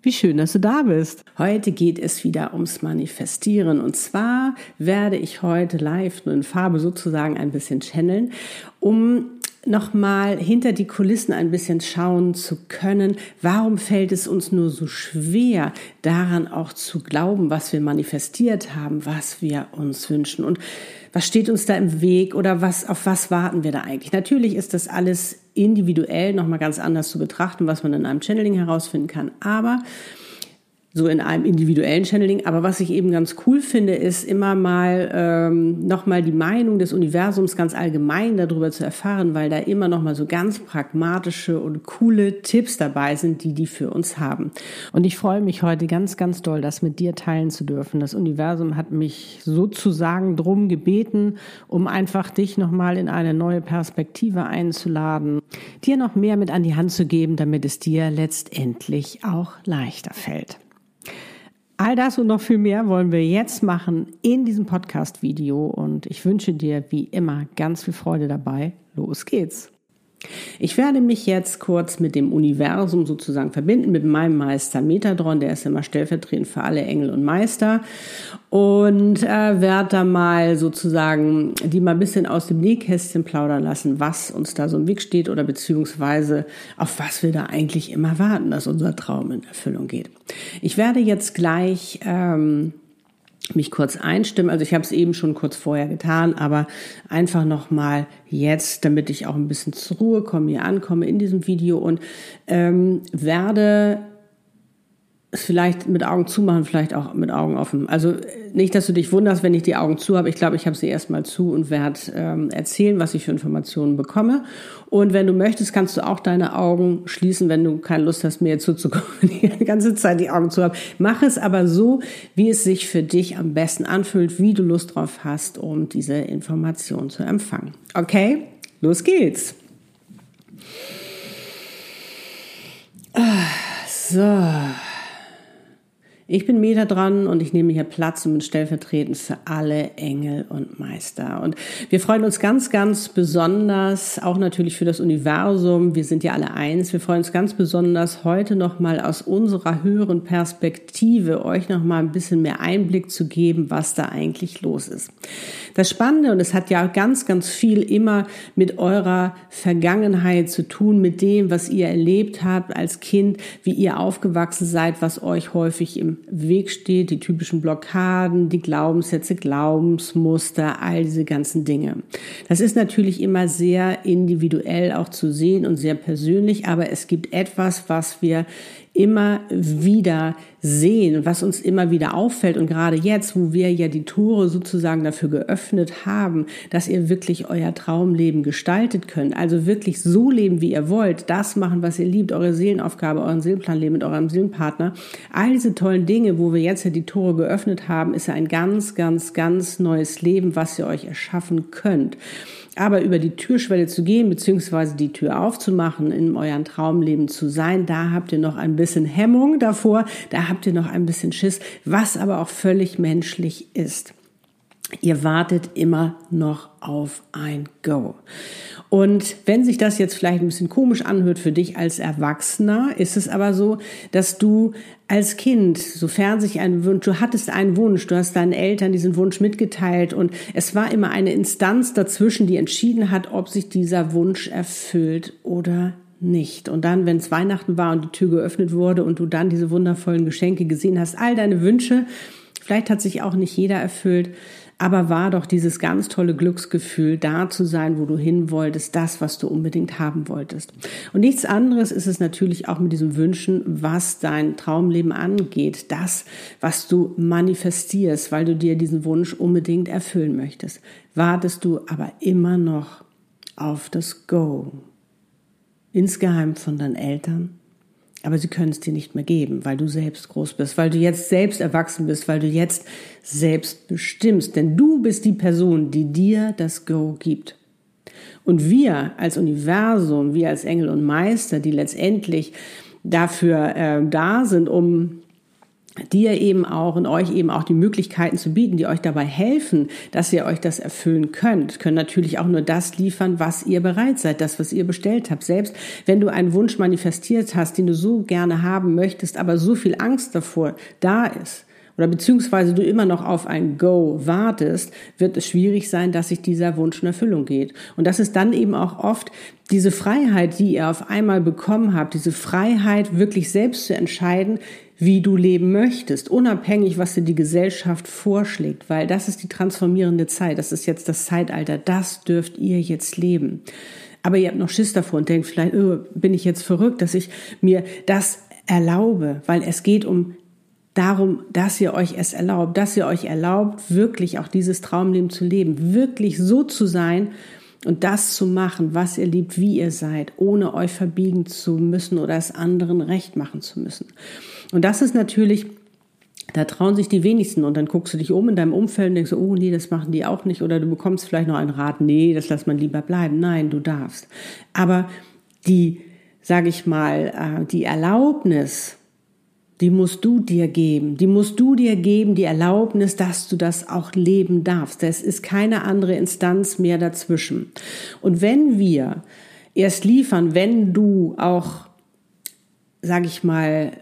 Wie schön, dass du da bist. Heute geht es wieder ums Manifestieren. Und zwar werde ich heute live nur in Farbe sozusagen ein bisschen channeln, um nochmal hinter die Kulissen ein bisschen schauen zu können. Warum fällt es uns nur so schwer, daran auch zu glauben, was wir manifestiert haben, was wir uns wünschen? Und was steht uns da im Weg oder was, auf was warten wir da eigentlich? Natürlich ist das alles individuell nochmal ganz anders zu betrachten, was man in einem Channeling herausfinden kann. Aber so in einem individuellen Channeling. Aber was ich eben ganz cool finde, ist immer mal ähm, nochmal die Meinung des Universums ganz allgemein darüber zu erfahren, weil da immer nochmal so ganz pragmatische und coole Tipps dabei sind, die die für uns haben. Und ich freue mich heute ganz, ganz doll, das mit dir teilen zu dürfen. Das Universum hat mich sozusagen drum gebeten, um einfach dich nochmal in eine neue Perspektive einzuladen, dir noch mehr mit an die Hand zu geben, damit es dir letztendlich auch leichter fällt. All das und noch viel mehr wollen wir jetzt machen in diesem Podcast-Video und ich wünsche dir wie immer ganz viel Freude dabei. Los geht's! Ich werde mich jetzt kurz mit dem Universum sozusagen verbinden, mit meinem Meister Metadron, der ist immer stellvertretend für alle Engel und Meister. Und äh, werde da mal sozusagen die mal ein bisschen aus dem Nähkästchen plaudern lassen, was uns da so im Weg steht oder beziehungsweise auf was wir da eigentlich immer warten, dass unser Traum in Erfüllung geht. Ich werde jetzt gleich ähm, mich kurz einstimmen. Also ich habe es eben schon kurz vorher getan, aber einfach noch mal jetzt, damit ich auch ein bisschen zur Ruhe komme, hier ankomme in diesem Video und ähm, werde vielleicht mit Augen zumachen, vielleicht auch mit Augen offen. Also nicht, dass du dich wunderst, wenn ich die Augen zu habe. Ich glaube, ich habe sie erstmal zu und werde ähm, erzählen, was ich für Informationen bekomme. Und wenn du möchtest, kannst du auch deine Augen schließen, wenn du keine Lust hast, mir zuzukommen, die ganze Zeit die Augen zu haben. Mach es aber so, wie es sich für dich am besten anfühlt, wie du Lust drauf hast, um diese Information zu empfangen. Okay, los geht's. Ah, so. Ich bin Meta dran und ich nehme hier Platz und bin stellvertretend für alle Engel und Meister. Und wir freuen uns ganz, ganz besonders, auch natürlich für das Universum. Wir sind ja alle eins. Wir freuen uns ganz besonders, heute nochmal aus unserer höheren Perspektive euch nochmal ein bisschen mehr Einblick zu geben, was da eigentlich los ist. Das Spannende, und es hat ja ganz, ganz viel immer mit eurer Vergangenheit zu tun, mit dem, was ihr erlebt habt als Kind, wie ihr aufgewachsen seid, was euch häufig im Weg steht, die typischen Blockaden, die Glaubenssätze, Glaubensmuster, all diese ganzen Dinge. Das ist natürlich immer sehr individuell auch zu sehen und sehr persönlich, aber es gibt etwas, was wir immer wieder sehen, was uns immer wieder auffällt. Und gerade jetzt, wo wir ja die Tore sozusagen dafür geöffnet haben, dass ihr wirklich euer Traumleben gestaltet könnt, also wirklich so leben, wie ihr wollt, das machen, was ihr liebt, eure Seelenaufgabe, euren Seelenplan leben mit eurem Seelenpartner, all diese tollen Dinge, wo wir jetzt ja die Tore geöffnet haben, ist ja ein ganz, ganz, ganz neues Leben, was ihr euch erschaffen könnt. Aber über die Türschwelle zu gehen, beziehungsweise die Tür aufzumachen, in euren Traumleben zu sein, da habt ihr noch ein bisschen Hemmung davor, da habt ihr noch ein bisschen Schiss, was aber auch völlig menschlich ist. Ihr wartet immer noch auf ein Go. Und wenn sich das jetzt vielleicht ein bisschen komisch anhört für dich als Erwachsener, ist es aber so, dass du als Kind, sofern sich ein Wunsch, du hattest einen Wunsch, du hast deinen Eltern diesen Wunsch mitgeteilt und es war immer eine Instanz dazwischen, die entschieden hat, ob sich dieser Wunsch erfüllt oder nicht. Und dann, wenn es Weihnachten war und die Tür geöffnet wurde und du dann diese wundervollen Geschenke gesehen hast, all deine Wünsche, vielleicht hat sich auch nicht jeder erfüllt, aber war doch dieses ganz tolle Glücksgefühl, da zu sein, wo du hin wolltest, das, was du unbedingt haben wolltest. Und nichts anderes ist es natürlich auch mit diesem Wünschen, was dein Traumleben angeht, das, was du manifestierst, weil du dir diesen Wunsch unbedingt erfüllen möchtest. Wartest du aber immer noch auf das Go. Insgeheim von deinen Eltern, aber sie können es dir nicht mehr geben, weil du selbst groß bist, weil du jetzt selbst erwachsen bist, weil du jetzt selbst bestimmst. Denn du bist die Person, die dir das Go gibt. Und wir als Universum, wir als Engel und Meister, die letztendlich dafür äh, da sind, um dir eben auch und euch eben auch die Möglichkeiten zu bieten, die euch dabei helfen, dass ihr euch das erfüllen könnt, können natürlich auch nur das liefern, was ihr bereit seid, das, was ihr bestellt habt. Selbst wenn du einen Wunsch manifestiert hast, den du so gerne haben möchtest, aber so viel Angst davor da ist, oder beziehungsweise du immer noch auf ein Go wartest, wird es schwierig sein, dass sich dieser Wunsch in Erfüllung geht. Und das ist dann eben auch oft diese Freiheit, die ihr auf einmal bekommen habt, diese Freiheit, wirklich selbst zu entscheiden, wie du leben möchtest, unabhängig, was dir die Gesellschaft vorschlägt, weil das ist die transformierende Zeit, das ist jetzt das Zeitalter, das dürft ihr jetzt leben. Aber ihr habt noch Schiss davor und denkt vielleicht, oh, bin ich jetzt verrückt, dass ich mir das erlaube, weil es geht um darum, dass ihr euch es erlaubt, dass ihr euch erlaubt, wirklich auch dieses Traumleben zu leben, wirklich so zu sein und das zu machen, was ihr liebt, wie ihr seid, ohne euch verbiegen zu müssen oder es anderen recht machen zu müssen. Und das ist natürlich da trauen sich die wenigsten und dann guckst du dich um in deinem Umfeld und denkst, oh nee, das machen die auch nicht oder du bekommst vielleicht noch einen Rat, nee, das lässt man lieber bleiben. Nein, du darfst. Aber die, sage ich mal, äh, die Erlaubnis, die musst du dir geben. Die musst du dir geben, die Erlaubnis, dass du das auch leben darfst. Es ist keine andere Instanz mehr dazwischen. Und wenn wir erst liefern, wenn du auch, sage ich mal,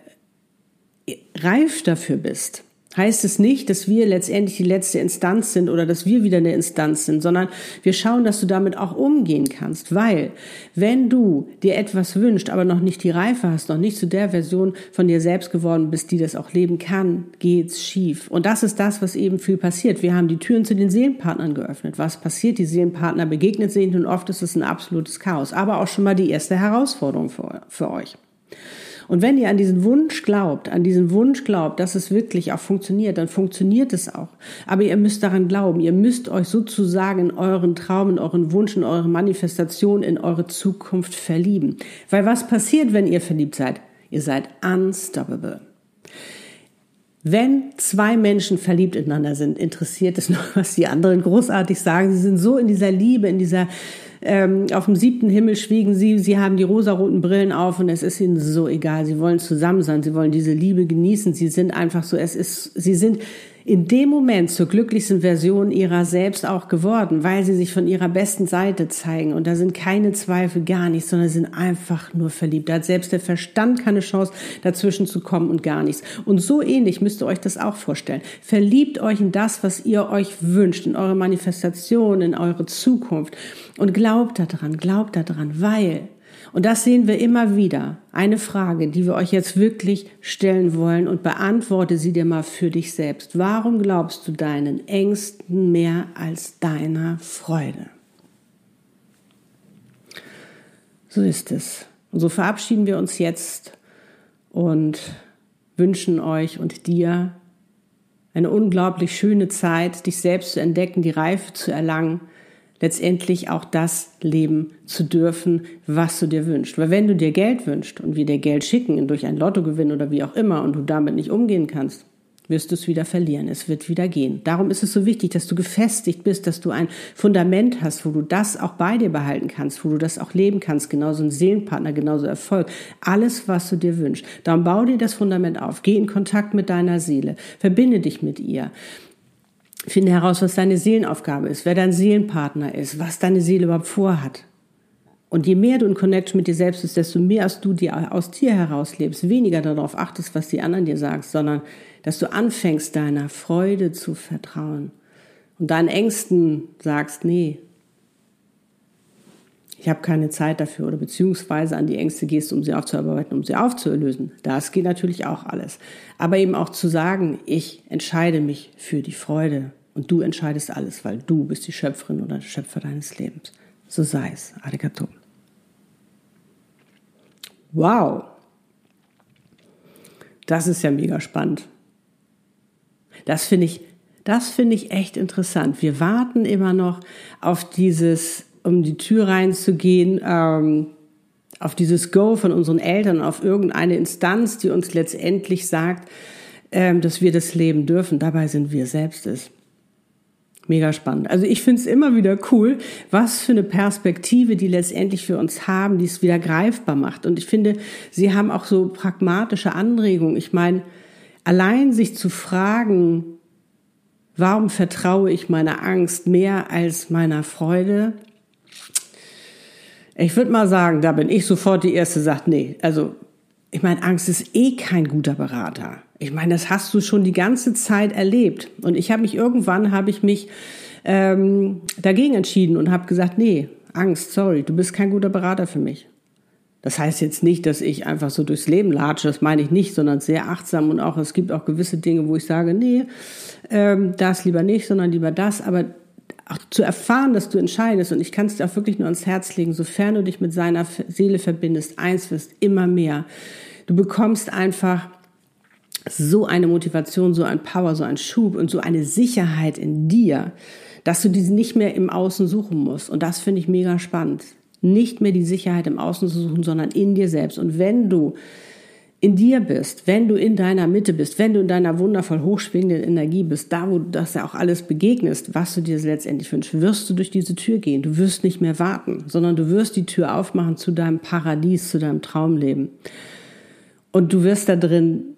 reif dafür bist, heißt es nicht, dass wir letztendlich die letzte Instanz sind oder dass wir wieder eine Instanz sind, sondern wir schauen, dass du damit auch umgehen kannst, weil wenn du dir etwas wünschst, aber noch nicht die Reife hast, noch nicht zu der Version von dir selbst geworden bist, die das auch leben kann, geht's schief. Und das ist das, was eben viel passiert. Wir haben die Türen zu den Seelenpartnern geöffnet. Was passiert? Die Seelenpartner begegnet sich und oft ist es ein absolutes Chaos, aber auch schon mal die erste Herausforderung für, für euch. Und wenn ihr an diesen Wunsch glaubt, an diesen Wunsch glaubt, dass es wirklich auch funktioniert, dann funktioniert es auch. Aber ihr müsst daran glauben. Ihr müsst euch sozusagen in euren Traum, in euren Wunsch, in eure Manifestation, in eure Zukunft verlieben. Weil was passiert, wenn ihr verliebt seid? Ihr seid unstoppable. Wenn zwei Menschen verliebt ineinander sind, interessiert es nur, was die anderen großartig sagen. Sie sind so in dieser Liebe, in dieser ähm, auf dem siebten Himmel schwiegen sie, sie haben die rosaroten Brillen auf und es ist ihnen so egal. Sie wollen zusammen sein, sie wollen diese Liebe genießen. Sie sind einfach so, es ist, sie sind in dem Moment zur glücklichsten Version ihrer selbst auch geworden, weil sie sich von ihrer besten Seite zeigen. Und da sind keine Zweifel, gar nichts, sondern sind einfach nur verliebt. Da hat selbst der Verstand keine Chance, dazwischen zu kommen und gar nichts. Und so ähnlich müsst ihr euch das auch vorstellen. Verliebt euch in das, was ihr euch wünscht, in eure Manifestation, in eure Zukunft. Und glaubt daran, glaubt daran, weil und das sehen wir immer wieder. Eine Frage, die wir euch jetzt wirklich stellen wollen und beantworte sie dir mal für dich selbst. Warum glaubst du deinen Ängsten mehr als deiner Freude? So ist es. Und so verabschieden wir uns jetzt und wünschen euch und dir eine unglaublich schöne Zeit, dich selbst zu entdecken, die Reife zu erlangen letztendlich auch das leben zu dürfen, was du dir wünschst. Weil wenn du dir Geld wünschst und wir dir Geld schicken durch ein Lottogewinn oder wie auch immer und du damit nicht umgehen kannst, wirst du es wieder verlieren. Es wird wieder gehen. Darum ist es so wichtig, dass du gefestigt bist, dass du ein Fundament hast, wo du das auch bei dir behalten kannst, wo du das auch leben kannst. Genauso ein Seelenpartner, genauso Erfolg. Alles, was du dir wünschst. Darum bau dir das Fundament auf. Geh in Kontakt mit deiner Seele. Verbinde dich mit ihr. Finde heraus, was deine Seelenaufgabe ist, wer dein Seelenpartner ist, was deine Seele überhaupt vorhat. Und je mehr du in Connection mit dir selbst bist, desto mehr als du dir aus dir heraus lebst, weniger darauf achtest, was die anderen dir sagen, sondern dass du anfängst, deiner Freude zu vertrauen und deinen Ängsten sagst, nee, ich habe keine Zeit dafür oder beziehungsweise an die Ängste gehst, um sie aufzuarbeiten, um sie aufzulösen. Das geht natürlich auch alles. Aber eben auch zu sagen, ich entscheide mich für die Freude und du entscheidest alles, weil du bist die Schöpferin oder Schöpfer deines Lebens. So sei es. Arigato. Wow. Das ist ja mega spannend. Das finde ich, das finde ich echt interessant. Wir warten immer noch auf dieses um die Tür reinzugehen, ähm, auf dieses Go von unseren Eltern, auf irgendeine Instanz, die uns letztendlich sagt, ähm, dass wir das leben dürfen. Dabei sind wir selbst es. Mega spannend. Also ich finde es immer wieder cool, was für eine Perspektive die letztendlich für uns haben, die es wieder greifbar macht. Und ich finde, sie haben auch so pragmatische Anregungen. Ich meine, allein sich zu fragen, warum vertraue ich meiner Angst mehr als meiner Freude? Ich würde mal sagen, da bin ich sofort die Erste, sagt, nee, also ich meine, Angst ist eh kein guter Berater. Ich meine, das hast du schon die ganze Zeit erlebt. Und ich habe mich irgendwann, habe ich mich ähm, dagegen entschieden und habe gesagt, nee, Angst, sorry, du bist kein guter Berater für mich. Das heißt jetzt nicht, dass ich einfach so durchs Leben latsche, das meine ich nicht, sondern sehr achtsam und auch es gibt auch gewisse Dinge, wo ich sage, nee, ähm, das lieber nicht, sondern lieber das. Aber auch zu erfahren, dass du entscheidest, und ich kann es dir auch wirklich nur ans Herz legen, sofern du dich mit seiner Seele verbindest, eins wirst immer mehr. Du bekommst einfach so eine Motivation, so ein Power, so ein Schub und so eine Sicherheit in dir, dass du diese nicht mehr im Außen suchen musst. Und das finde ich mega spannend. Nicht mehr die Sicherheit im Außen zu suchen, sondern in dir selbst. Und wenn du in dir bist, wenn du in deiner Mitte bist, wenn du in deiner wundervoll hochschwingenden Energie bist, da wo du das ja auch alles begegnest, was du dir letztendlich wünschst, wirst du durch diese Tür gehen. Du wirst nicht mehr warten, sondern du wirst die Tür aufmachen zu deinem Paradies, zu deinem Traumleben. Und du wirst da drin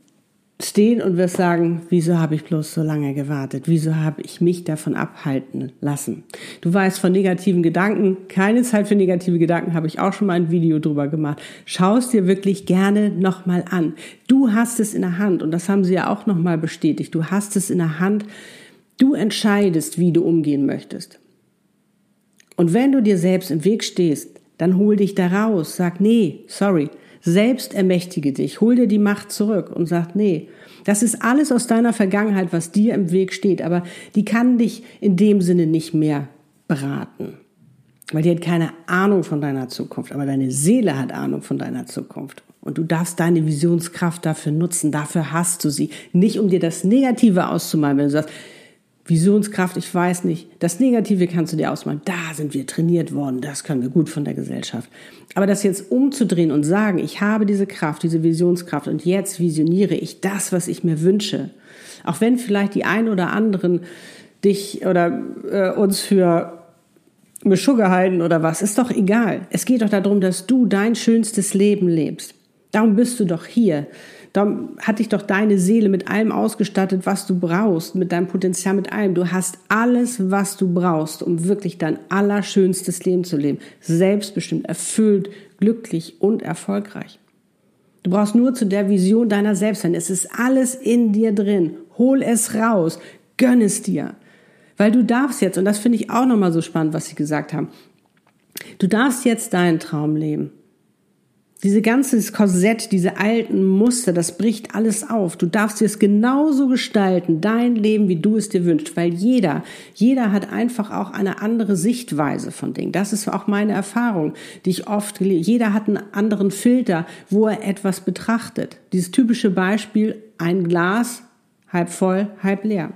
stehen und wirst sagen, wieso habe ich bloß so lange gewartet? Wieso habe ich mich davon abhalten lassen? Du weißt von negativen Gedanken, keine Zeit für negative Gedanken, habe ich auch schon mal ein Video drüber gemacht. Schau es dir wirklich gerne nochmal an. Du hast es in der Hand und das haben sie ja auch nochmal bestätigt. Du hast es in der Hand. Du entscheidest, wie du umgehen möchtest. Und wenn du dir selbst im Weg stehst, dann hol dich da raus. Sag, nee, sorry, selbst ermächtige dich, hol dir die Macht zurück und sag, nee, das ist alles aus deiner Vergangenheit, was dir im Weg steht, aber die kann dich in dem Sinne nicht mehr beraten. Weil die hat keine Ahnung von deiner Zukunft, aber deine Seele hat Ahnung von deiner Zukunft. Und du darfst deine Visionskraft dafür nutzen, dafür hast du sie. Nicht um dir das Negative auszumalen, wenn du sagst, Visionskraft, ich weiß nicht. Das Negative kannst du dir ausmalen. Da sind wir trainiert worden. Das können wir gut von der Gesellschaft. Aber das jetzt umzudrehen und sagen, ich habe diese Kraft, diese Visionskraft und jetzt visioniere ich das, was ich mir wünsche. Auch wenn vielleicht die einen oder anderen dich oder äh, uns für Beschugge halten oder was, ist doch egal. Es geht doch darum, dass du dein schönstes Leben lebst. Darum bist du doch hier. Da hat dich doch deine Seele mit allem ausgestattet, was du brauchst, mit deinem Potenzial, mit allem. Du hast alles, was du brauchst, um wirklich dein allerschönstes Leben zu leben. Selbstbestimmt, erfüllt, glücklich und erfolgreich. Du brauchst nur zu der Vision deiner selbst sein. Es ist alles in dir drin. Hol es raus. Gönn es dir. Weil du darfst jetzt, und das finde ich auch nochmal so spannend, was sie gesagt haben, du darfst jetzt deinen Traum leben. Diese ganze Korsett, diese alten Muster, das bricht alles auf. Du darfst es genauso gestalten, dein Leben, wie du es dir wünschst, weil jeder, jeder hat einfach auch eine andere Sichtweise von Dingen. Das ist auch meine Erfahrung, die ich oft, jeder hat einen anderen Filter, wo er etwas betrachtet. Dieses typische Beispiel, ein Glas, halb voll, halb leer.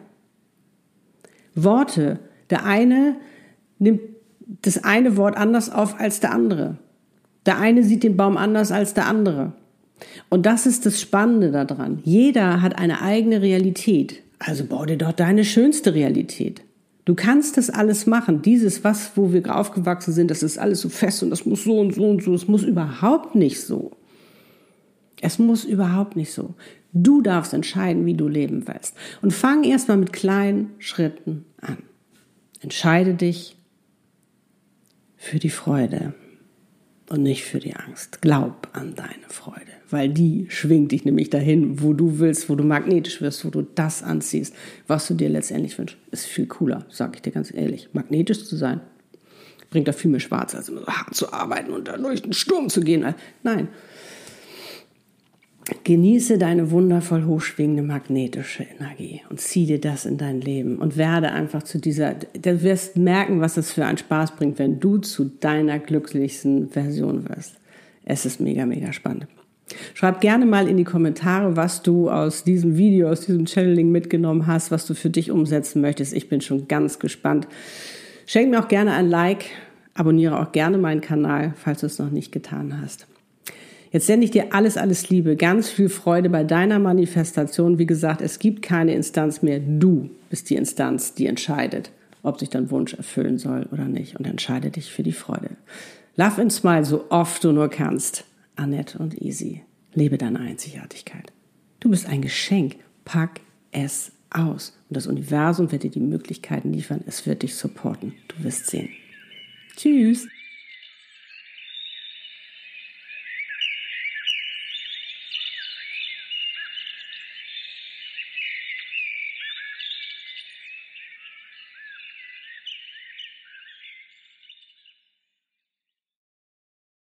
Worte, der eine nimmt das eine Wort anders auf als der andere. Der eine sieht den Baum anders als der andere. Und das ist das Spannende daran. Jeder hat eine eigene Realität. Also bau dir doch deine schönste Realität. Du kannst das alles machen. Dieses, was, wo wir aufgewachsen sind, das ist alles so fest und das muss so und so und so. Es muss überhaupt nicht so. Es muss überhaupt nicht so. Du darfst entscheiden, wie du leben willst. Und fang erstmal mit kleinen Schritten an. Entscheide dich für die Freude und nicht für die Angst. Glaub an deine Freude, weil die schwingt dich nämlich dahin, wo du willst, wo du magnetisch wirst, wo du das anziehst, was du dir letztendlich wünschst. Ist viel cooler, sag ich dir ganz ehrlich. Magnetisch zu sein bringt da viel mehr Schwarz, als immer so hart zu arbeiten und da durch den Sturm zu gehen. Nein, Genieße deine wundervoll hochschwingende magnetische Energie und zieh dir das in dein Leben und werde einfach zu dieser, du wirst merken, was es für einen Spaß bringt, wenn du zu deiner glücklichsten Version wirst. Es ist mega, mega spannend. Schreib gerne mal in die Kommentare, was du aus diesem Video, aus diesem Channeling mitgenommen hast, was du für dich umsetzen möchtest. Ich bin schon ganz gespannt. Schenk mir auch gerne ein Like, abonniere auch gerne meinen Kanal, falls du es noch nicht getan hast. Jetzt sende ich dir alles, alles Liebe, ganz viel Freude bei deiner Manifestation. Wie gesagt, es gibt keine Instanz mehr. Du bist die Instanz, die entscheidet, ob sich dein Wunsch erfüllen soll oder nicht. Und entscheide dich für die Freude. Love and smile so oft du nur kannst. Annette und Easy. Lebe deine Einzigartigkeit. Du bist ein Geschenk. Pack es aus. Und das Universum wird dir die Möglichkeiten liefern. Es wird dich supporten. Du wirst sehen. Tschüss.